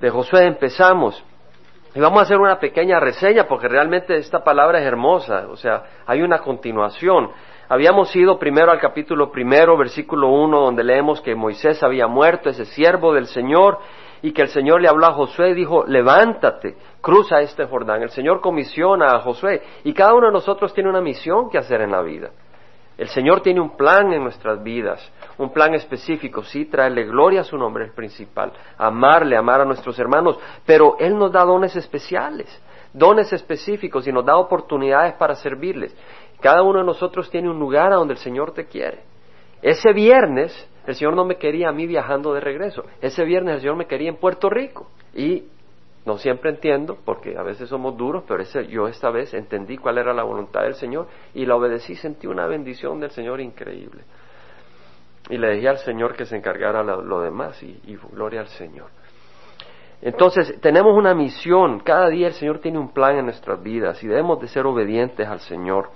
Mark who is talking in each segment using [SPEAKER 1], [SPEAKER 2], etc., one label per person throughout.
[SPEAKER 1] de Josué empezamos. Y vamos a hacer una pequeña reseña porque realmente esta palabra es hermosa, o sea, hay una continuación. Habíamos ido primero al capítulo primero, versículo uno, donde leemos que Moisés había muerto, ese siervo del Señor, y que el Señor le habló a Josué y dijo, levántate, cruza este Jordán. El Señor comisiona a Josué y cada uno de nosotros tiene una misión que hacer en la vida. El Señor tiene un plan en nuestras vidas, un plan específico, sí, traerle gloria a su nombre el principal, amarle, amar a nuestros hermanos, pero Él nos da dones especiales, dones específicos y nos da oportunidades para servirles. Cada uno de nosotros tiene un lugar a donde el Señor te quiere. Ese viernes el Señor no me quería a mí viajando de regreso. Ese viernes el Señor me quería en Puerto Rico. Y no siempre entiendo, porque a veces somos duros, pero ese, yo esta vez entendí cuál era la voluntad del Señor y la obedecí. Sentí una bendición del Señor increíble. Y le dije al Señor que se encargara lo, demás y, y gloria al Señor. Entonces, tenemos una misión. Cada día el Señor tiene un plan en nuestras vidas y debemos de ser obedientes al Señor.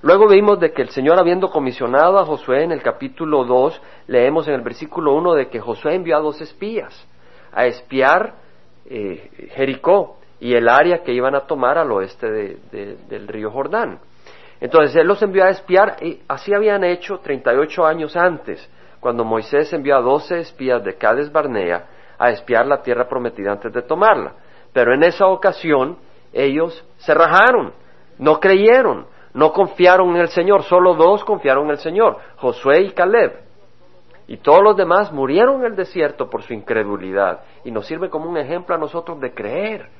[SPEAKER 1] Luego vimos de que el Señor habiendo comisionado a Josué en el capítulo 2, leemos en el versículo 1 de que Josué envió a dos espías a espiar eh, Jericó y el área que iban a tomar al oeste del río Jordán. Entonces Él los envió a espiar y así habían hecho 38 años antes, cuando Moisés envió a 12 espías de Cades Barnea a espiar la tierra prometida antes de tomarla. Pero en esa ocasión ellos se rajaron, no creyeron, no confiaron en el Señor, solo dos confiaron en el Señor, Josué y Caleb. Y todos los demás murieron en el desierto por su incredulidad. Y nos sirve como un ejemplo a nosotros de creer,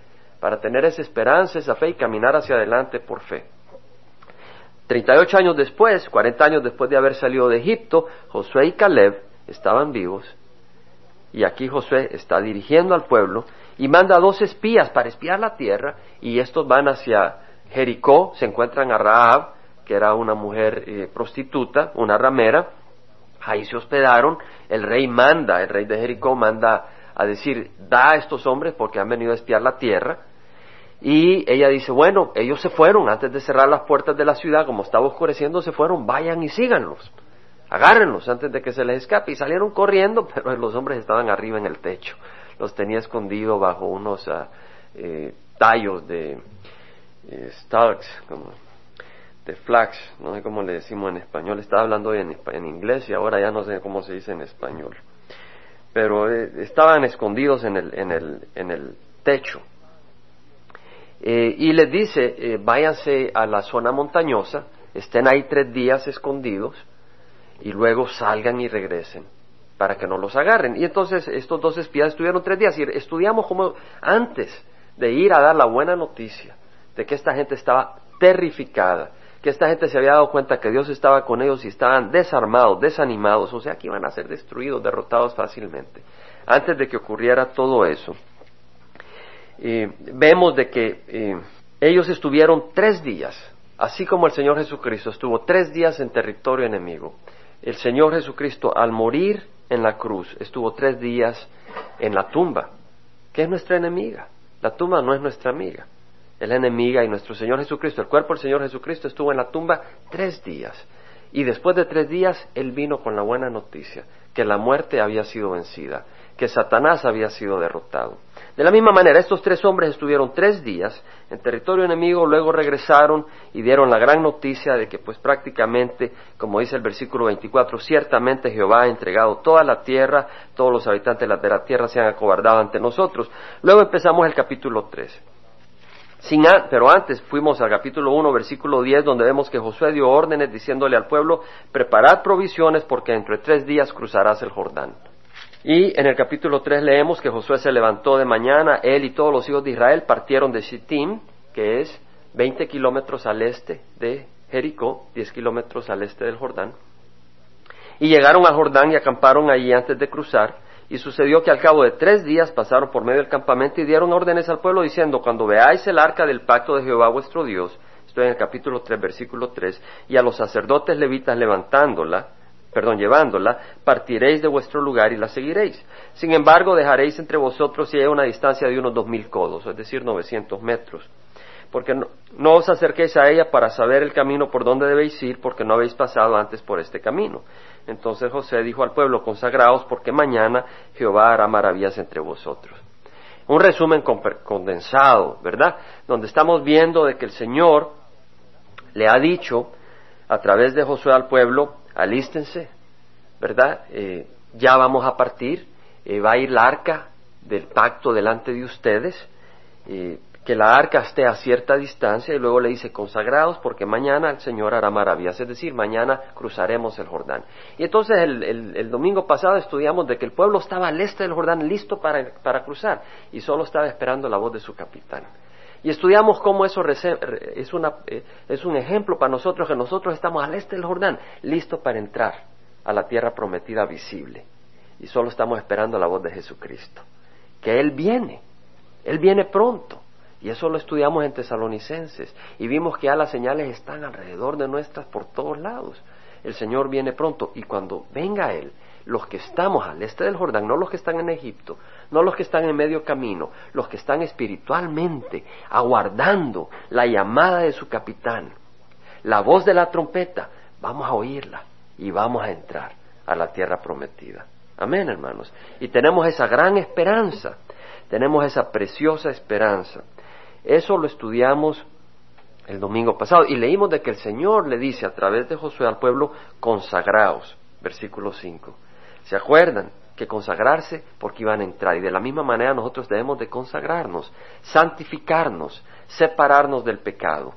[SPEAKER 1] para tener esa esperanza, esa fe y caminar hacia adelante por fe. 38 años después, 40 años después de haber salido de Egipto, Josué y Caleb estaban vivos. Y aquí Josué está dirigiendo al pueblo y manda dos espías para espiar la tierra y estos van hacia Jericó se encuentran a Rahab, que era una mujer eh, prostituta, una ramera. Ahí se hospedaron. El rey manda, el rey de Jericó manda a decir, da a estos hombres porque han venido a espiar la tierra. Y ella dice, bueno, ellos se fueron antes de cerrar las puertas de la ciudad, como estaba oscureciendo, se fueron, vayan y síganlos. Agárrenlos antes de que se les escape. Y salieron corriendo, pero los hombres estaban arriba en el techo. Los tenía escondido bajo unos ah, eh, tallos de, eh, como de flax, no sé cómo le decimos en español, estaba hablando en, en, inglés y ahora ya no sé cómo se dice en español. Pero eh, estaban escondidos en el, en el, en el techo. Eh, y les dice, eh, váyanse a la zona montañosa, estén ahí tres días escondidos y luego salgan y regresen para que no los agarren. Y entonces estos dos espías estuvieron tres días y estudiamos como antes de ir a dar la buena noticia de que esta gente estaba terrificada, que esta gente se había dado cuenta que Dios estaba con ellos y estaban desarmados, desanimados, o sea que iban a ser destruidos, derrotados fácilmente. Antes de que ocurriera todo eso, eh, vemos de que eh, ellos estuvieron tres días, así como el Señor Jesucristo estuvo tres días en territorio enemigo. El Señor Jesucristo al morir en la cruz estuvo tres días en la tumba, que es nuestra enemiga. La tumba no es nuestra amiga es la enemiga y nuestro Señor Jesucristo, el cuerpo del Señor Jesucristo estuvo en la tumba tres días. Y después de tres días, Él vino con la buena noticia, que la muerte había sido vencida, que Satanás había sido derrotado. De la misma manera, estos tres hombres estuvieron tres días en territorio enemigo, luego regresaron y dieron la gran noticia de que pues prácticamente, como dice el versículo 24, ciertamente Jehová ha entregado toda la tierra, todos los habitantes de la tierra se han acobardado ante nosotros. Luego empezamos el capítulo 3 pero antes fuimos al capítulo 1, versículo 10, donde vemos que Josué dio órdenes diciéndole al pueblo, preparad provisiones porque entre tres días cruzarás el Jordán. Y en el capítulo 3 leemos que Josué se levantó de mañana, él y todos los hijos de Israel partieron de Shittim, que es 20 kilómetros al este de Jericó, 10 kilómetros al este del Jordán, y llegaron al Jordán y acamparon allí antes de cruzar, y sucedió que al cabo de tres días pasaron por medio del campamento y dieron órdenes al pueblo diciendo, cuando veáis el arca del pacto de Jehová vuestro Dios, estoy en el capítulo 3, versículo 3, y a los sacerdotes levitas levantándola, perdón, llevándola, partiréis de vuestro lugar y la seguiréis. Sin embargo, dejaréis entre vosotros y una distancia de unos dos mil codos, es decir, novecientos metros. Porque no, os acerquéis a ella para saber el camino por donde debéis ir, porque no habéis pasado antes por este camino. Entonces José dijo al pueblo, consagraos porque mañana Jehová hará maravillas entre vosotros. Un resumen condensado, ¿verdad? Donde estamos viendo de que el Señor le ha dicho a través de Josué al pueblo, alístense, ¿verdad? Eh, ya vamos a partir, eh, va a ir la arca del pacto delante de ustedes, eh, que la arca esté a cierta distancia y luego le dice consagrados porque mañana el Señor hará maravillas, es decir, mañana cruzaremos el Jordán. Y entonces el, domingo pasado estudiamos de que el pueblo estaba al este del Jordán listo para, para cruzar y solo estaba esperando la voz de su capitán. Y estudiamos cómo eso es, eh, es un ejemplo para nosotros que nosotros estamos al este del Jordán, listos para entrar a la tierra prometida visible. Y solo estamos esperando la voz de Jesucristo. Que Él viene, Él viene pronto. Y eso lo estudiamos en Tesalonicenses. Y vimos que ya las señales están alrededor de nuestras por todos lados. El Señor viene pronto. Y cuando venga Él, los que estamos al este del Jordán, no los que están en Egipto, no los que están en medio camino, los que están espiritualmente aguardando la llamada de su capitán, la voz de la trompeta, vamos a oírla y vamos a entrar a la tierra prometida. Amén, hermanos. Y tenemos esa gran esperanza, tenemos esa preciosa esperanza. Eso lo estudiamos el domingo pasado y leímos de que el Señor le dice a través de Josué al pueblo, consagraos, versículo 5. ¿Se acuerdan? Que consagrarse porque iban a entrar. Y de la misma manera nosotros debemos de consagrarnos, santificarnos, separarnos del pecado.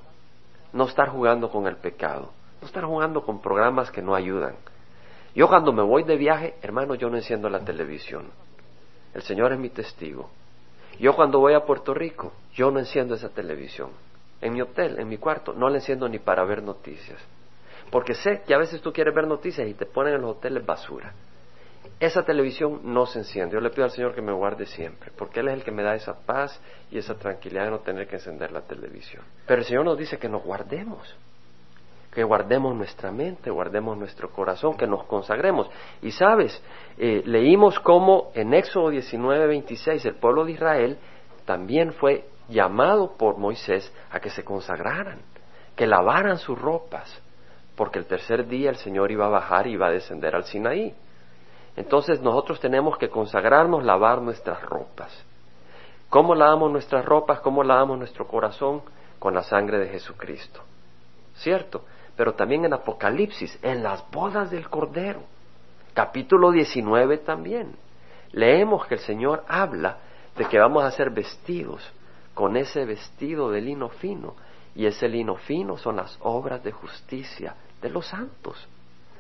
[SPEAKER 1] No estar jugando con el pecado. No estar jugando con programas que no ayudan. Yo cuando me voy de viaje, hermano, yo no enciendo la televisión. El Señor es mi testigo. Yo cuando voy a Puerto Rico, yo no enciendo esa televisión. En mi hotel, en mi cuarto, no la enciendo ni para ver noticias. Porque sé que a veces tú quieres ver noticias y te ponen en los hoteles basura esa televisión no se enciende. Yo le pido al Señor que me guarde siempre, porque Él es el que me da esa paz y esa tranquilidad de no tener que encender la televisión. Pero el Señor nos dice que nos guardemos, que guardemos nuestra mente, guardemos nuestro corazón, que nos consagremos. Y sabes, eh, leímos cómo en Éxodo 19, 26 el pueblo de Israel también fue llamado por Moisés a que se consagraran, que lavaran sus ropas, porque el tercer día el Señor iba a bajar y iba a descender al Sinaí. Entonces nosotros tenemos que consagrarnos, lavar nuestras ropas. ¿Cómo lavamos nuestras ropas? ¿Cómo lavamos nuestro corazón? Con la sangre de Jesucristo. ¿Cierto? Pero también en Apocalipsis, en las bodas del Cordero. Capítulo 19 también. Leemos que el Señor habla de que vamos a ser vestidos con ese vestido de lino fino. Y ese lino fino son las obras de justicia de los santos.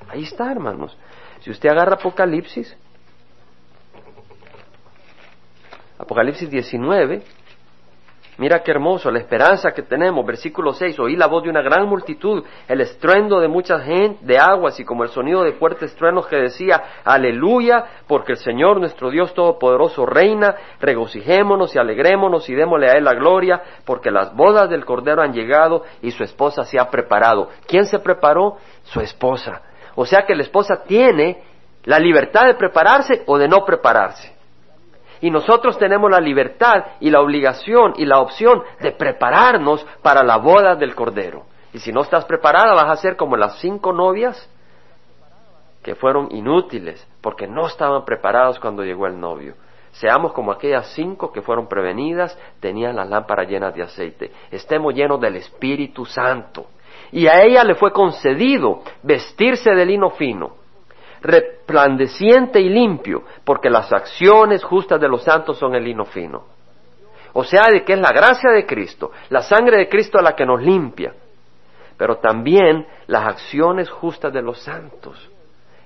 [SPEAKER 1] Ahí está, hermanos. Si usted agarra Apocalipsis, Apocalipsis 19, mira qué hermoso, la esperanza que tenemos, versículo 6, oí la voz de una gran multitud, el estruendo de mucha gente, de aguas y como el sonido de fuertes truenos que decía, aleluya, porque el Señor nuestro Dios Todopoderoso reina, regocijémonos y alegrémonos y démosle a Él la gloria, porque las bodas del Cordero han llegado y su esposa se ha preparado. ¿Quién se preparó? Su esposa. O sea que la esposa tiene la libertad de prepararse o de no prepararse. Y nosotros tenemos la libertad y la obligación y la opción de prepararnos para la boda del Cordero. Y si no estás preparada vas a ser como las cinco novias que fueron inútiles porque no estaban preparados cuando llegó el novio. Seamos como aquellas cinco que fueron prevenidas, tenían las lámparas llenas de aceite. Estemos llenos del Espíritu Santo y a ella le fue concedido vestirse de lino fino, resplandeciente y limpio, porque las acciones justas de los santos son el lino fino. O sea, de que es la gracia de Cristo, la sangre de Cristo la que nos limpia, pero también las acciones justas de los santos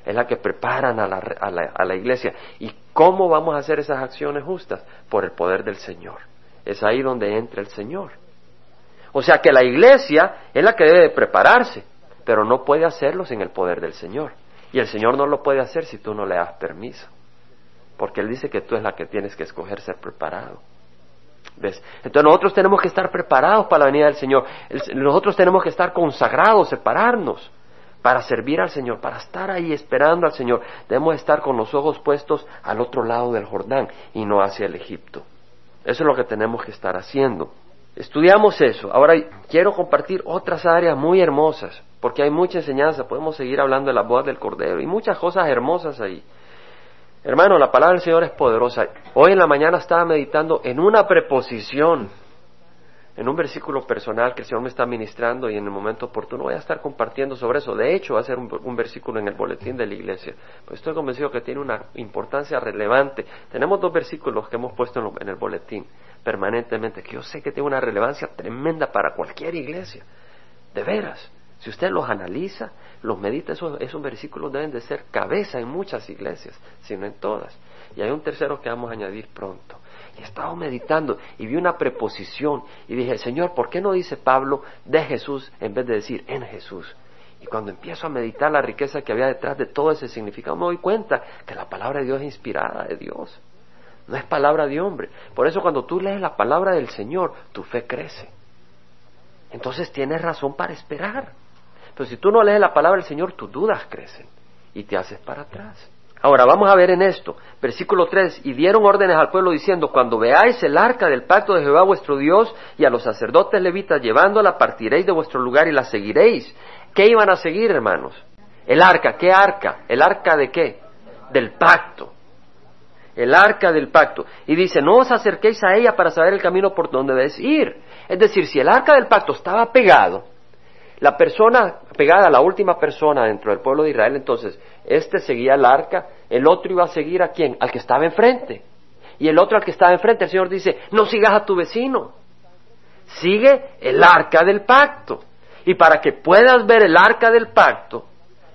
[SPEAKER 1] es la que preparan a la, a la iglesia. ¿Y cómo vamos a hacer esas acciones justas? Por el poder del Señor. Es ahí donde entra el Señor. O sea que la iglesia es la que debe de prepararse, pero no puede hacerlo sin el poder del Señor. Y el Señor no lo puede hacer si tú no le das permiso. Porque Él dice que tú es la que tienes que escoger ser preparado. ¿Ves? Entonces nosotros tenemos que estar preparados para la venida del Señor. nosotros tenemos que estar consagrados, separarnos para servir al Señor, para estar ahí esperando al Señor. Debemos estar con los ojos puestos al otro lado del Jordán y no hacia el Egipto. Eso es lo que tenemos que estar haciendo. Estudiamos eso. Ahora quiero compartir otras áreas muy hermosas, porque hay mucha enseñanza. Podemos seguir hablando de la boda del Cordero y muchas cosas hermosas ahí. Hermano, la palabra del Señor es poderosa. Hoy en la mañana estaba meditando en una preposición, en un versículo personal que el Señor me está ministrando y en el momento oportuno voy a estar compartiendo sobre eso. De hecho, va a ser un, versículo en el boletín de la iglesia. Pues estoy convencido que tiene una importancia relevante. Tenemos dos versículos que hemos puesto en, en el boletín permanentemente, que yo sé que tiene una relevancia tremenda para cualquier iglesia. De veras. Si usted los analiza, los medita, esos, versículos deben de ser cabeza en muchas iglesias, sino en todas. Y hay un tercero que vamos a añadir pronto. Y estaba meditando y vi una preposición y dije, Señor, ¿por qué no dice Pablo de Jesús en vez de decir en Jesús? Y cuando empiezo a meditar la riqueza que había detrás de todo ese significado, me doy cuenta que la palabra de Dios es inspirada de Dios. No es palabra de hombre. Por eso cuando tú lees la palabra del Señor, tu fe crece. Entonces tienes razón para esperar. Pero si tú no lees la palabra del Señor, tus dudas crecen y te haces para atrás. Ahora vamos a ver en esto, versículo 3, y dieron órdenes al pueblo diciendo, cuando veáis el arca del pacto de Jehová vuestro Dios y a los sacerdotes levitas llevándola, partiréis de vuestro lugar y la seguiréis. ¿Qué iban a seguir, hermanos? El arca, ¿qué arca? ¿El arca de qué? Del pacto. El arca del pacto. Y dice, no os acerquéis a ella para saber el camino por donde debéis ir. Es decir, si el arca del pacto estaba pegado, la persona pegada, a la última persona dentro del pueblo de Israel, entonces, este seguía el arca, el otro iba a seguir a quién? Al que estaba enfrente. Y el otro al que estaba enfrente, el Señor dice, no sigas a tu vecino, sigue el arca del pacto. Y para que puedas ver el arca del pacto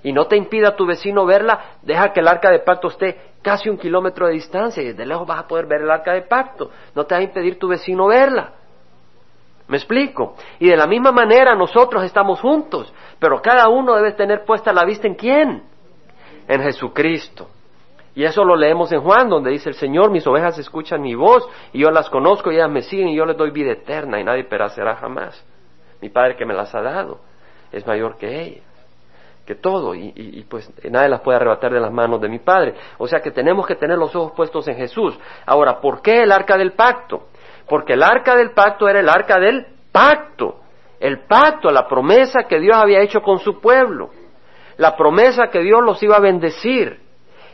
[SPEAKER 1] y no te impida tu vecino verla, deja que el arca del pacto esté casi un kilómetro de distancia y desde lejos vas a poder ver el arca del pacto. No te va a impedir tu vecino verla. ¿Me explico? Y de la misma manera nosotros estamos juntos, pero cada uno debe tener puesta la vista en quién? En Jesucristo. Y eso lo leemos en Juan, donde dice el Señor, mis ovejas escuchan mi voz, y yo las conozco, y ellas me siguen, y yo les doy vida eterna, y nadie perecerá jamás. Mi Padre que me las ha dado es mayor que ellas, que todo, y, y pues nadie las puede arrebatar de las manos de mi Padre. O sea que tenemos que tener los ojos puestos en Jesús. Ahora, ¿por qué el arca del pacto? Porque el arca del pacto era el arca del pacto, el pacto, la promesa que Dios había hecho con su pueblo, la promesa que Dios los iba a bendecir.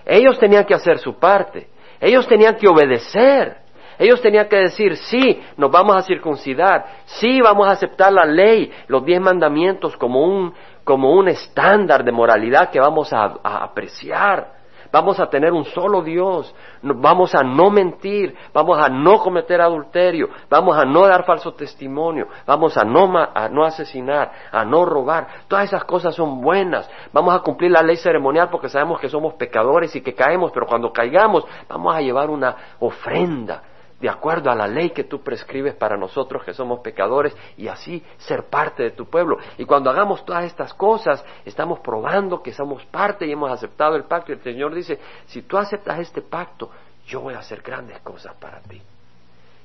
[SPEAKER 1] Ellos tenían que hacer su parte, ellos tenían que obedecer, ellos tenían que decir, sí, nos vamos a circuncidar, sí, vamos a aceptar la ley, los diez mandamientos como un, como un estándar de moralidad que vamos a apreciar vamos a tener un solo Dios, vamos a no mentir, vamos a no cometer adulterio, vamos a no dar falso testimonio, vamos a no, a no asesinar, a no robar. Todas esas cosas son buenas. Vamos a cumplir la ley ceremonial porque sabemos que somos pecadores y que caemos, pero cuando caigamos vamos a llevar una ofrenda de acuerdo a la ley que tú prescribes para nosotros que somos pecadores y así ser parte de tu pueblo. Y cuando hagamos todas estas cosas, estamos probando que somos parte y hemos aceptado el pacto. Y el Señor dice, si tú aceptas este pacto, yo voy a hacer grandes cosas para ti.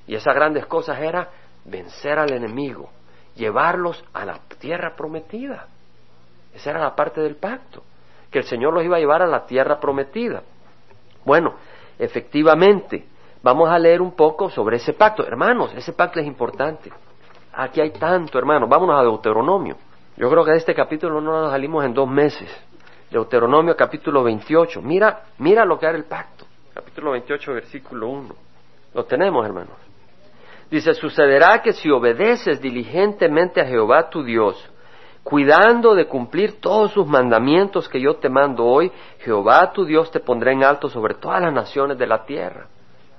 [SPEAKER 1] Y esas grandes cosas era vencer al enemigo, llevarlos a la tierra prometida. Esa era la parte del pacto, que el Señor los iba a llevar a la tierra prometida. Bueno, efectivamente, Vamos a leer un poco sobre ese pacto. Hermanos, ese pacto es importante. Aquí hay tanto, hermanos. Vámonos a Deuteronomio. Yo creo que de este capítulo no nos salimos en dos meses. Deuteronomio capítulo 28. Mira, mira lo que era el pacto. Capítulo 28, versículo 1. Lo tenemos, hermanos. Dice, sucederá que si obedeces diligentemente a Jehová tu Dios, cuidando de cumplir todos sus mandamientos que yo te mando hoy, Jehová tu Dios te pondrá en alto sobre todas las naciones de la tierra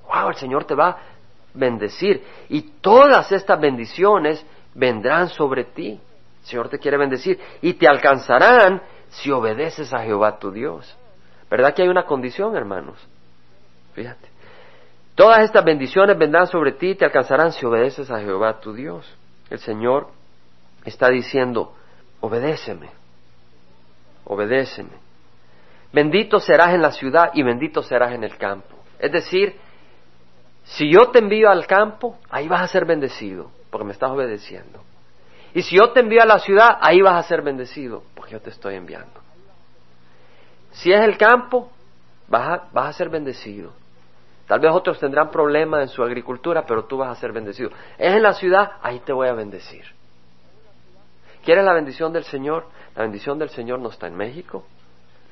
[SPEAKER 1] wow, el Señor te va a bendecir. Y todas estas bendiciones vendrán sobre ti. El Señor te quiere bendecir y te alcanzarán si obedeces a Jehová tu Dios. ¿Verdad que hay una condición, hermanos? Fíjate. Todas estas bendiciones vendrán sobre ti y te alcanzarán si obedeces a Jehová tu Dios. El Señor está diciendo, obedéceme, obedéceme. Bendito serás en la ciudad y bendito serás en el campo. Es decir, si yo te envío al campo, ahí vas a ser bendecido, porque me estás obedeciendo. Y si yo te envío a la ciudad, ahí vas a ser bendecido, porque yo te estoy enviando. Si es el campo, vas a, vas a ser bendecido. Tal vez otros tendrán problemas en su agricultura, pero tú vas a ser bendecido. Es en la ciudad, ahí te voy a bendecir. ¿Quieres la bendición del Señor? La bendición del Señor no está en México,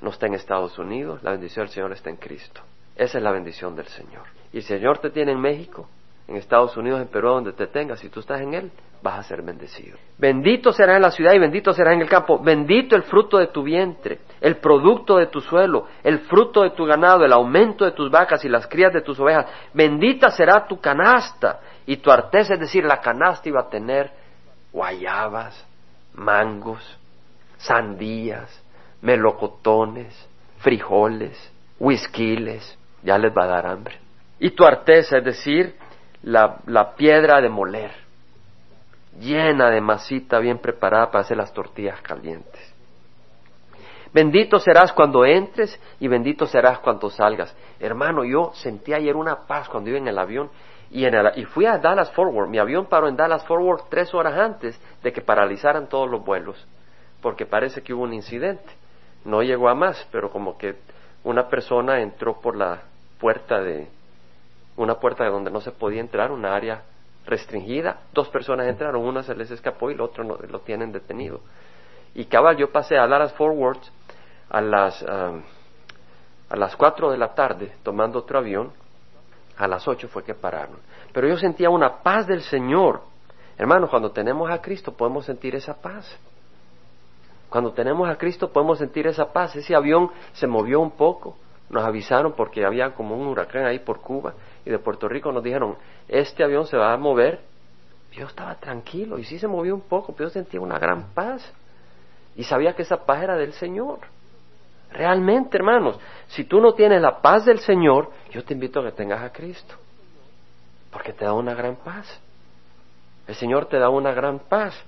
[SPEAKER 1] no está en Estados Unidos, la bendición del Señor está en Cristo. Esa es la bendición del Señor. Y el Señor te tiene en México, en Estados Unidos, en Perú, donde te tengas, si tú estás en Él, vas a ser bendecido. Bendito será en la ciudad y bendito será en el campo. Bendito el fruto de tu vientre, el producto de tu suelo, el fruto de tu ganado, el aumento de tus vacas y las crías de tus ovejas. Bendita será tu canasta y tu arteza, es decir, la canasta iba a tener guayabas, mangos, sandías, melocotones, frijoles, whiskiles, ya les va a dar hambre. Y tu arteza, es decir, la, la piedra de moler, llena de masita bien preparada para hacer las tortillas calientes. Bendito serás cuando entres y bendito serás cuando salgas. Hermano, yo sentí ayer una paz cuando iba en el avión y, en el, y fui a Dallas Forward. Mi avión paró en Dallas Forward tres horas antes de que paralizaran todos los vuelos, porque parece que hubo un incidente. No llegó a más, pero como que una persona entró por la puerta de una puerta de donde no se podía entrar, una área restringida. Dos personas entraron, una se les escapó y el otro no, lo tienen detenido. Y cabal, yo pasé a Dallas Forward a las um, a las cuatro de la tarde tomando otro avión. A las ocho fue que pararon. Pero yo sentía una paz del Señor. Hermanos, cuando tenemos a Cristo podemos sentir esa paz. Cuando tenemos a Cristo podemos sentir esa paz. Ese avión se movió un poco, nos avisaron porque había como un huracán ahí por Cuba y de Puerto Rico nos dijeron, este avión se va a mover. Yo estaba tranquilo y sí se movió un poco, pero yo sentía una gran paz y sabía que esa paz era del Señor. Realmente, hermanos, si tú no tienes la paz del Señor, yo te invito a que tengas a Cristo, porque te da una gran paz. El Señor te da una gran paz.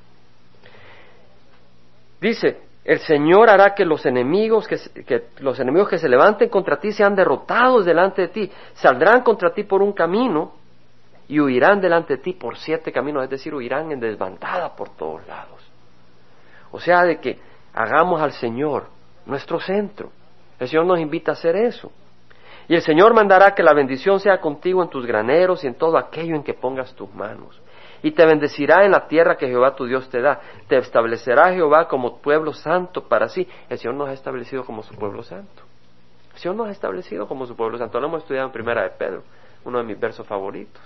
[SPEAKER 1] Dice, el Señor hará que los enemigos que, los enemigos que se levanten contra ti sean derrotados delante de ti, saldrán contra ti por un camino y huirán delante de ti por siete caminos, es decir, huirán en desbandada por todos lados. O sea, de que hagamos al Señor nuestro centro. El Señor nos invita a hacer eso. Y el Señor mandará que la bendición sea contigo en tus graneros y en todo aquello en que pongas tus manos y te bendecirá en la tierra que Jehová tu Dios te da. Te establecerá Jehová como pueblo santo para sí. El Señor nos ha establecido como su pueblo santo. El Señor nos ha establecido como su pueblo santo. Lo hemos estudiado en Primera de Pedro, uno de mis versos favoritos.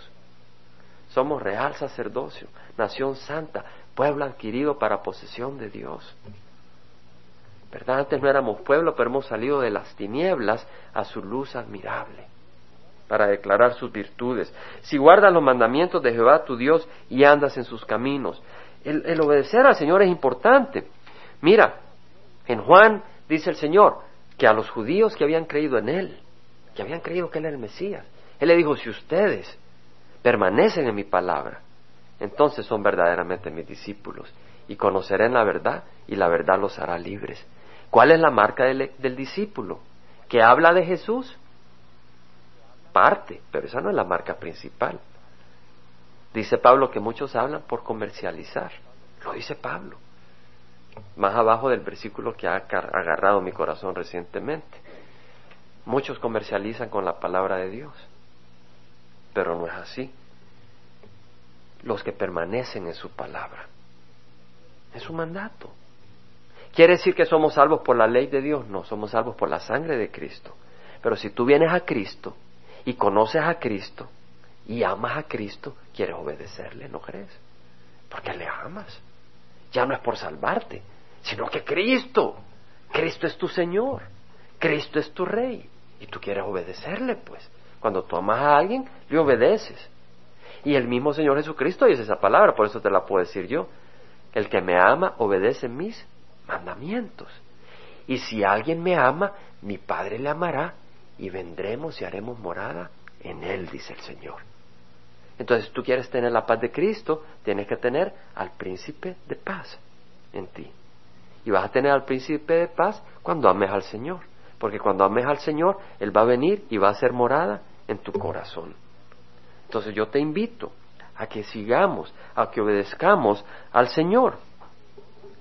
[SPEAKER 1] Somos real sacerdocio, nación santa, pueblo adquirido para posesión de Dios. ¿Verdad? Antes no éramos pueblo, pero hemos salido de las tinieblas a su luz admirable para declarar sus virtudes. Si guardas los mandamientos de Jehová tu Dios y andas en sus caminos. El, obedecer al Señor es importante. Mira, en Juan dice el Señor que a los judíos que habían creído en Él, que habían creído que Él era el Mesías, Él le dijo, si ustedes permanecen en mi palabra, entonces son verdaderamente mis discípulos y conocerán la verdad y la verdad los hará libres. ¿Cuál es la marca del discípulo? Que habla de Jesús parte, pero esa no es la marca principal. Dice Pablo que muchos hablan por comercializar. Lo dice Pablo. Más abajo del versículo que ha agarrado mi corazón recientemente. Muchos comercializan con la palabra de Dios, pero no es así. Los que permanecen en su palabra. Es su mandato. ¿Quiere decir que somos salvos por la ley de Dios? No, somos salvos por la sangre de Cristo. Pero si tú vienes a Cristo, y conoces a Cristo y amas a Cristo, quieres obedecerle, ¿no crees? Porque le amas. Ya no es por salvarte, sino que Cristo, Cristo es tu Señor, Cristo es tu Rey y tú quieres obedecerle, pues. Cuando tú amas a alguien, le obedeces. Y el mismo Señor Jesucristo dice esa palabra, por eso te la puedo decir yo. El que me ama obedece mis mandamientos. Y si alguien me ama, mi Padre le amará y vendremos y haremos morada en Él, dice el Señor. Entonces, tú quieres tener la paz de Cristo, tienes que tener al príncipe de paz en ti. Y vas a tener al príncipe de paz cuando ames al Señor. Porque cuando ames al Señor, Él va a venir y va a hacer morada en tu corazón. Entonces yo te invito a que sigamos, a que obedezcamos al Señor.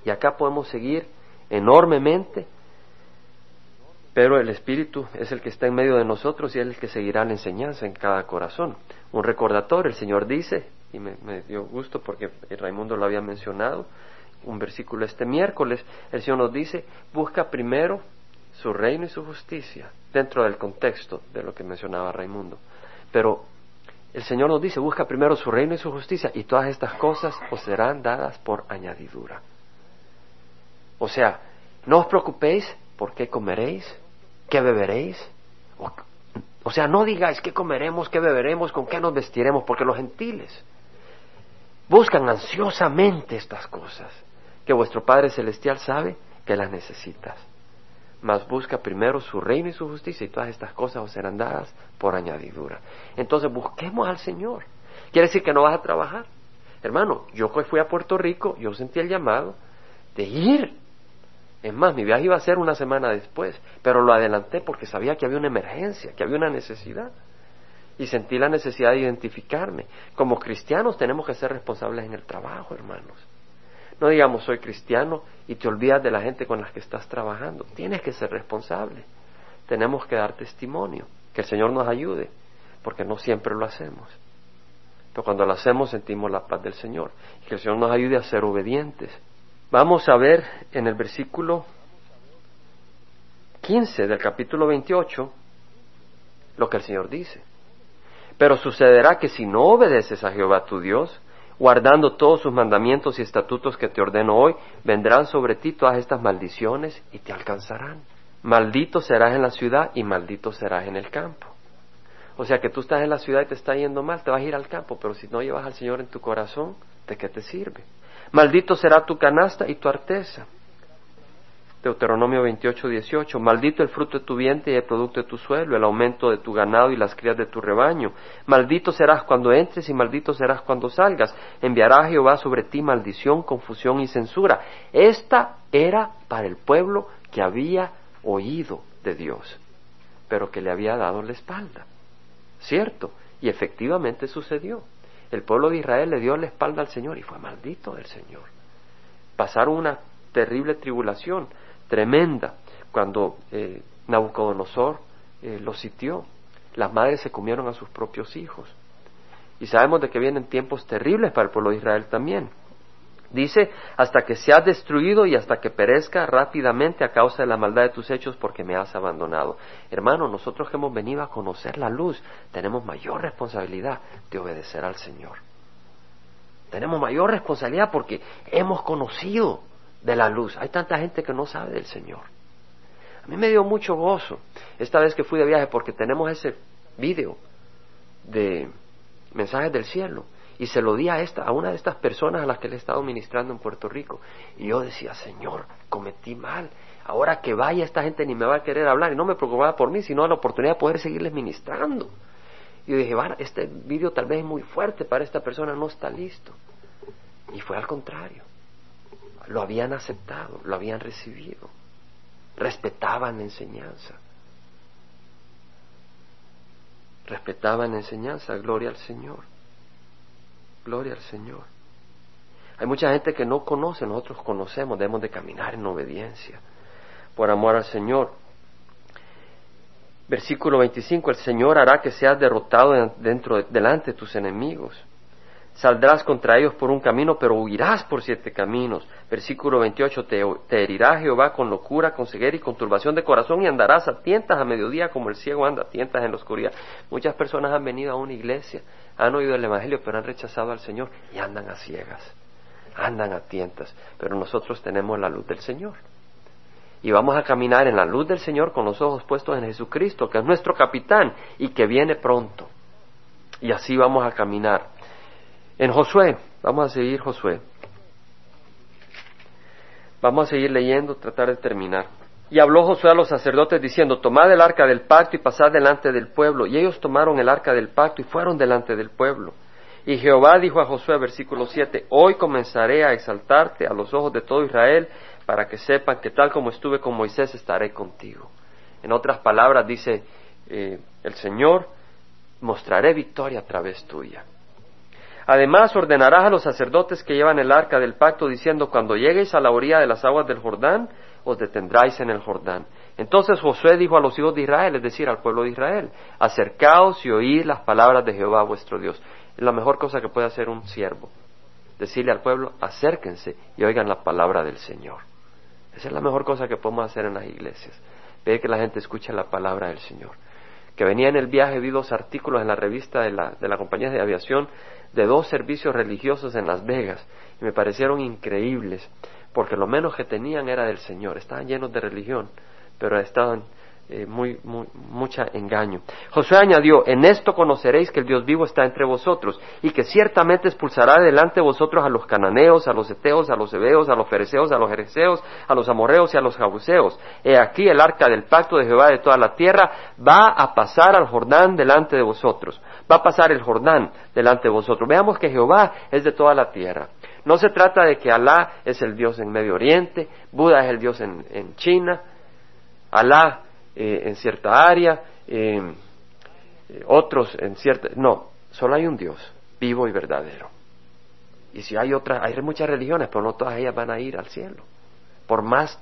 [SPEAKER 1] Y acá podemos seguir enormemente pero el Espíritu es el que está en medio de nosotros y es el que seguirá la enseñanza en cada corazón. Un recordatorio, el Señor dice, y me, dio gusto porque Raimundo lo había mencionado, un versículo este miércoles, el Señor nos dice, busca primero su reino y su justicia, dentro del contexto de lo que mencionaba Raimundo. Pero el Señor nos dice, busca primero su reino y su justicia y todas estas cosas os serán dadas por añadidura. O sea, no os preocupéis por qué comeréis, qué beberéis. O, sea, no digáis qué comeremos, qué beberemos, con qué nos vestiremos, porque los gentiles buscan ansiosamente estas cosas, que vuestro Padre Celestial sabe que las necesitas mas busca primero su reino y su justicia y todas estas cosas os serán dadas por añadidura. Entonces busquemos al Señor. Quiere decir que no vas a trabajar. Hermano, yo fui a Puerto Rico, yo sentí el llamado de ir. Es más, mi viaje iba a ser una semana después, pero lo adelanté porque sabía que había una emergencia, que había una necesidad. Y sentí la necesidad de identificarme. Como cristianos tenemos que ser responsables en el trabajo, hermanos. No digamos soy cristiano y te olvidas de la gente con la que estás trabajando. Tienes que ser responsable. Tenemos que dar testimonio. Que el Señor nos ayude, porque no siempre lo hacemos. Pero cuando lo hacemos sentimos la paz del Señor. Y que el Señor nos ayude a ser obedientes. Vamos a ver en el versículo 15 del capítulo 28 lo que el Señor dice. Pero sucederá que si no obedeces a Jehová tu Dios, guardando todos sus mandamientos y estatutos que te ordeno hoy, vendrán sobre ti todas estas maldiciones y te alcanzarán. Maldito serás en la ciudad y maldito serás en el campo. O sea que tú estás en la ciudad y te está yendo mal, te vas a ir al campo, pero si no llevas al Señor en tu corazón, ¿de qué te sirve? Maldito será tu canasta y tu arteza. Deuteronomio 28, 18. Maldito el fruto de tu vientre y el producto de tu suelo, el aumento de tu ganado y las crías de tu rebaño. Maldito serás cuando entres y maldito serás cuando salgas. Enviará Jehová sobre ti maldición, confusión y censura. Esta era para el pueblo que había oído de Dios, pero que le había dado la espalda. ¿Cierto? Y efectivamente sucedió. El pueblo de Israel le dio la espalda al Señor y fue maldito del Señor. Pasaron una terrible tribulación tremenda cuando eh, Nabucodonosor eh, lo sitió. Las madres se comieron a sus propios hijos. Y sabemos de que vienen tiempos terribles para el pueblo de Israel también. Dice, hasta que seas destruido y hasta que perezca rápidamente a causa de la maldad de tus hechos porque me has abandonado. Hermano, nosotros que hemos venido a conocer la luz, tenemos mayor responsabilidad de obedecer al Señor. Tenemos mayor responsabilidad porque hemos conocido de la luz. Hay tanta gente que no sabe del Señor. A mí me dio mucho gozo esta vez que fui de viaje porque tenemos ese video de mensajes del cielo y se lo di a esta a una de estas personas a las que le he estado ministrando en Puerto Rico. Y yo decía Señor cometí mal. Ahora que vaya esta gente ni me va a querer hablar y no me preocupaba por mí sino la oportunidad de poder seguirles ministrando. Y dije bueno, este video tal vez es muy fuerte para esta persona no está listo. Y fue al contrario. Lo habían aceptado, lo habían recibido, respetaban la enseñanza, respetaban la enseñanza, gloria al Señor, gloria al Señor. Hay mucha gente que no conoce, nosotros conocemos, debemos de caminar en obediencia, por amor al Señor. Versículo 25, el Señor hará que seas derrotado dentro, delante de tus enemigos. Saldrás contra ellos por un camino, pero huirás por siete caminos. Versículo 28, te, te, herirá Jehová con locura, con ceguera y con turbación de corazón y andarás a tientas a mediodía como el ciego anda a tientas en la oscuridad. Muchas personas han venido a una iglesia, han oído el Evangelio, pero han rechazado al Señor y andan a ciegas, andan a tientas. Pero nosotros tenemos la luz del Señor. Y vamos a caminar en la luz del Señor con los ojos puestos en Jesucristo, que es nuestro capitán y que viene pronto. Y así vamos a caminar. En Josué, vamos a seguir Josué. Vamos a seguir leyendo, tratar de terminar. Y habló Josué a los sacerdotes diciendo, tomad el arca del pacto y pasad delante del pueblo. Y ellos tomaron el arca del pacto y fueron delante del pueblo. Y Jehová dijo a Josué, versículo 7, hoy comenzaré a exaltarte a los ojos de todo Israel para que sepan que tal como estuve con Moisés estaré contigo. En otras palabras dice eh, el Señor, mostraré victoria a través tuya. Además ordenarás a los sacerdotes que llevan el arca del pacto diciendo, cuando lleguéis a la orilla de las aguas del Jordán, os detendráis en el Jordán. Entonces Josué dijo a los hijos de Israel, es decir, al pueblo de Israel, acercaos y oíd las palabras de Jehová vuestro Dios. Es la mejor cosa que puede hacer un siervo. Decirle al pueblo, acérquense y oigan la palabra del Señor. Esa es la mejor cosa que podemos hacer en las iglesias. pedir que la gente escuche la palabra del Señor. Que venía en el viaje, vi dos artículos en la revista de la, de la compañía de aviación de dos servicios religiosos en Las Vegas y me parecieron increíbles porque lo menos que tenían era del Señor, estaban llenos de religión, pero estaban eh, muy, muy, mucha engaño. Josué añadió, en esto conoceréis que el Dios vivo está entre vosotros y que ciertamente expulsará delante de vosotros a los cananeos, a los eteos, a los hebeos, a los fereceos, a los jereceos, a los amorreos y a los jabuseos. He aquí el arca del pacto de Jehová de toda la tierra va a pasar al Jordán delante de vosotros. Va a pasar el Jordán delante de vosotros. Veamos que Jehová es de toda la tierra. No se trata de que Alá es el Dios en Medio Oriente, Buda es el Dios en, en China, Alá eh, en cierta área, eh, otros en cierta... No, solo hay un Dios vivo y verdadero. Y si hay otras, hay muchas religiones, pero no todas ellas van a ir al cielo, por más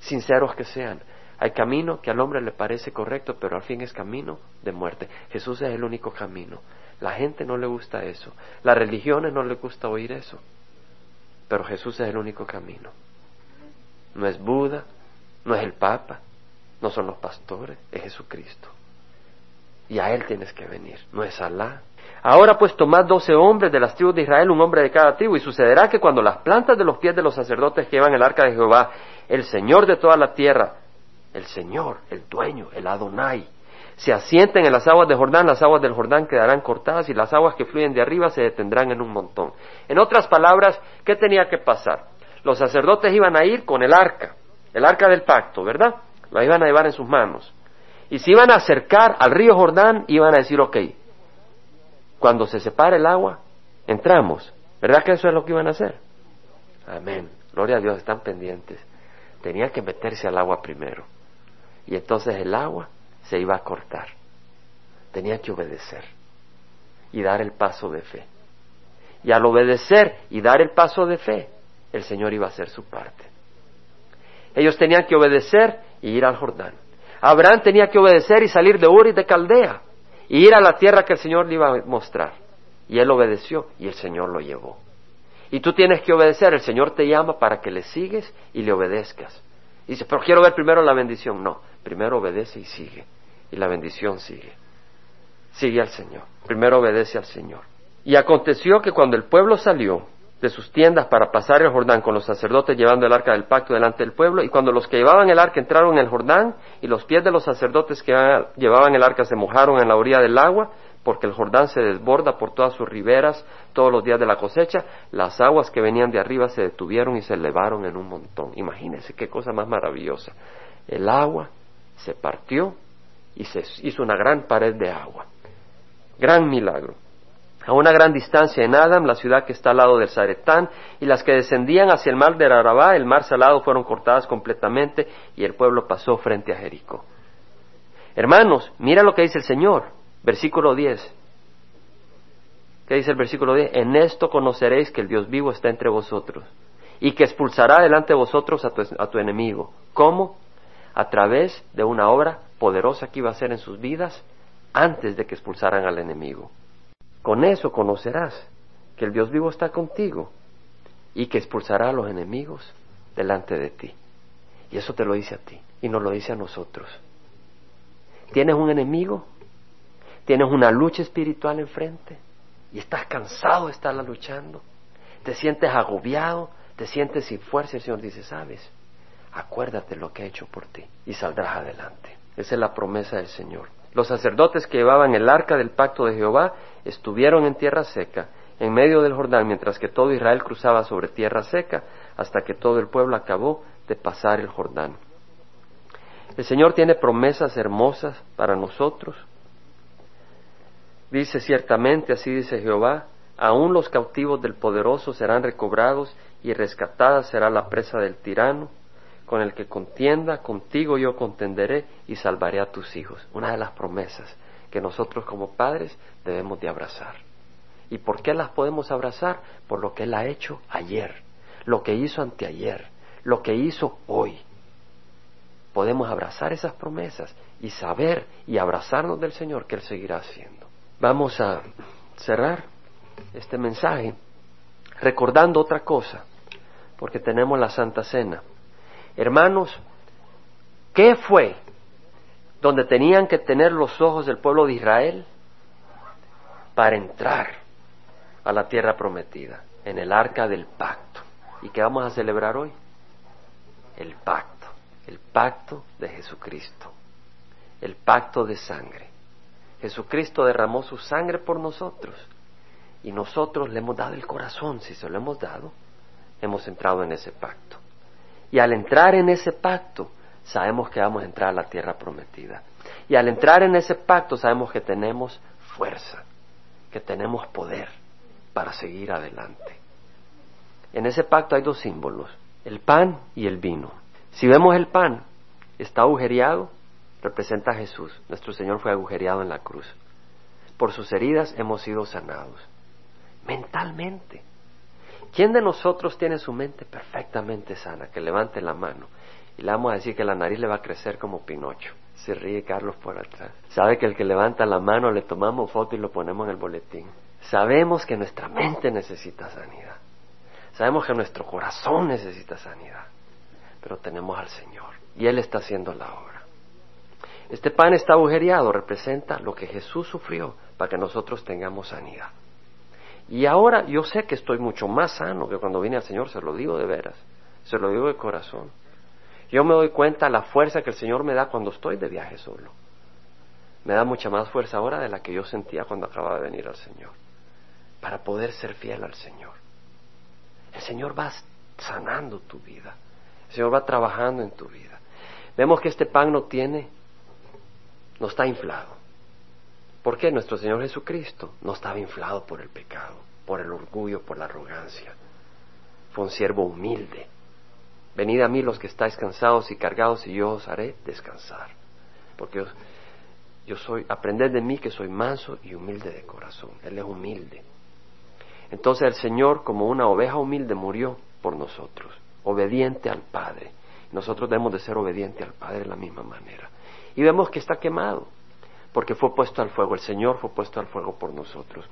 [SPEAKER 1] sinceros que sean. Hay camino que al hombre le parece correcto, pero al fin es camino de muerte. Jesús es el único camino. La gente no le gusta eso. Las religiones no le gusta oír eso. Pero Jesús es el único camino. No es Buda, no es el Papa, no son los pastores, es Jesucristo. Y a Él tienes que venir, no es Alá. Ahora pues tomad doce hombres de las tribus de Israel, un hombre de cada tribu, y sucederá que cuando las plantas de los pies de los sacerdotes que llevan el arca de Jehová, el Señor de toda la tierra, el Señor, el dueño, el Adonai, se asienten en las aguas de Jordán, las aguas del Jordán quedarán cortadas y las aguas que fluyen de arriba se detendrán en un montón. En otras palabras, ¿qué tenía que pasar? Los sacerdotes iban a ir con el arca, el arca del pacto, ¿verdad? la iban a llevar en sus manos. Y si iban a acercar al río Jordán, iban a decir, ok, cuando se separe el agua, entramos. ¿Verdad que eso es lo que iban a hacer? Amén. Gloria a Dios, están pendientes. Tenía que meterse al agua primero. Y entonces el agua se iba a cortar. Tenía que obedecer y dar el paso de fe. Y al obedecer y dar el paso de fe, el Señor iba a hacer su parte. Ellos tenían que obedecer y ir al Jordán. Abraham tenía que obedecer y salir de Ur y de Caldea y ir a la tierra que el Señor le iba a mostrar. Y él obedeció y el Señor lo llevó. Y tú tienes que obedecer, el Señor te llama para que le sigues y le obedezcas. Dice, pero quiero ver primero la bendición. No, primero obedece y sigue. Y la bendición sigue. Sigue al Señor. Primero obedece al Señor. Y aconteció que cuando el pueblo salió, de sus tiendas para pasar el Jordán con los sacerdotes llevando el arca del pacto delante del pueblo, y cuando los que llevaban el arca entraron en el Jordán, y los pies de los sacerdotes que llevaban el arca se mojaron en la orilla del agua, porque el Jordán se desborda por todas sus riberas todos los días de la cosecha, las aguas que venían de arriba se detuvieron y se elevaron en un montón. Imagínense qué cosa más maravillosa. El agua se partió y se hizo una gran pared de agua. Gran milagro a una gran distancia en Adam, la ciudad que está al lado del Zaretán, y las que descendían hacia el mar de Arabá, el mar salado, fueron cortadas completamente y el pueblo pasó frente a Jericó. Hermanos, mira lo que dice el Señor, versículo 10. ¿Qué dice el versículo 10? En esto conoceréis que el Dios vivo está entre vosotros y que expulsará delante de vosotros a tu, enemigo. ¿Cómo? A través de una obra poderosa que iba a hacer en sus vidas antes de que expulsaran al enemigo. Con eso conocerás que el Dios vivo está contigo y que expulsará a los enemigos delante de ti. Y eso te lo dice a ti y nos lo dice a nosotros. ¿Tienes un enemigo? ¿Tienes una lucha espiritual enfrente? ¿Y estás cansado de estarla luchando? ¿Te sientes agobiado? ¿Te sientes sin fuerza? El Señor dice, sabes, acuérdate lo que ha hecho por ti y saldrás adelante. Esa es la promesa del Señor. Los sacerdotes que llevaban el arca del pacto de Jehová estuvieron en tierra seca, en medio del Jordán, mientras que todo Israel cruzaba sobre tierra seca, hasta que todo el pueblo acabó de pasar el Jordán. El Señor tiene promesas hermosas para nosotros. Dice ciertamente, así dice Jehová, aún los cautivos del poderoso serán recobrados y rescatada será la presa del tirano con el que contienda, contigo yo contenderé y salvaré a tus hijos. Una de las promesas que nosotros como padres debemos de abrazar. ¿Y por qué las podemos abrazar? Por lo que Él ha hecho ayer, lo que hizo anteayer, lo que hizo hoy. Podemos abrazar esas promesas y saber y abrazarnos del Señor que Él seguirá haciendo. Vamos a cerrar este mensaje recordando otra cosa, porque tenemos la Santa Cena. Hermanos, ¿qué fue donde tenían que tener los ojos del pueblo de Israel para entrar a la tierra prometida, en el arca del pacto. ¿Y qué vamos a celebrar hoy? El pacto, el pacto de Jesucristo, el pacto de sangre. Jesucristo derramó su sangre por nosotros y nosotros le hemos dado el corazón, si se lo hemos dado, hemos entrado en ese pacto. Y al entrar en ese pacto, sabemos que vamos a entrar a la tierra prometida. Y al entrar en ese pacto sabemos que tenemos fuerza, que tenemos poder para seguir adelante. En ese pacto hay dos símbolos, el pan y el vino. Si vemos el pan, está agujereado, representa a Jesús. Nuestro Señor fue agujereado en la cruz. Por sus heridas hemos sido sanados. Mentalmente. ¿Quién de nosotros tiene su mente perfectamente sana? Que levante la mano. Y le vamos a decir que la nariz le va a crecer como Pinocho. Se ríe Carlos por atrás. Sabe que el que levanta la mano le tomamos foto y lo ponemos en el boletín. Sabemos que nuestra mente necesita sanidad. Sabemos que nuestro corazón necesita sanidad. Pero tenemos al Señor. Y Él está haciendo la obra. Este pan está agujereado, representa lo que Jesús sufrió para que nosotros tengamos sanidad. Y ahora yo sé que estoy mucho más sano que cuando vine al Señor, se lo digo de veras, se lo digo de corazón. Yo me doy cuenta la fuerza que el Señor me da cuando estoy de viaje solo. Me da mucha más fuerza ahora de la que yo sentía cuando acababa de venir al Señor, para poder ser fiel al Señor. El Señor va sanando tu vida, el Señor va trabajando en tu vida. Vemos que este pan no tiene, no está inflado. ¿Por qué? Nuestro Señor Jesucristo no estaba inflado por el pecado, por el orgullo, por la arrogancia. Fue un siervo humilde. Venid a mí los que estáis cansados y cargados y yo os haré descansar. Porque yo, soy, aprended de mí que soy manso y humilde de corazón. Él es humilde. Entonces el Señor, como una oveja humilde, murió por nosotros, obediente al Padre. Nosotros debemos de ser obedientes al Padre de la misma manera. Y vemos que está quemado porque fue puesto al fuego, el Señor fue puesto al fuego por nosotros.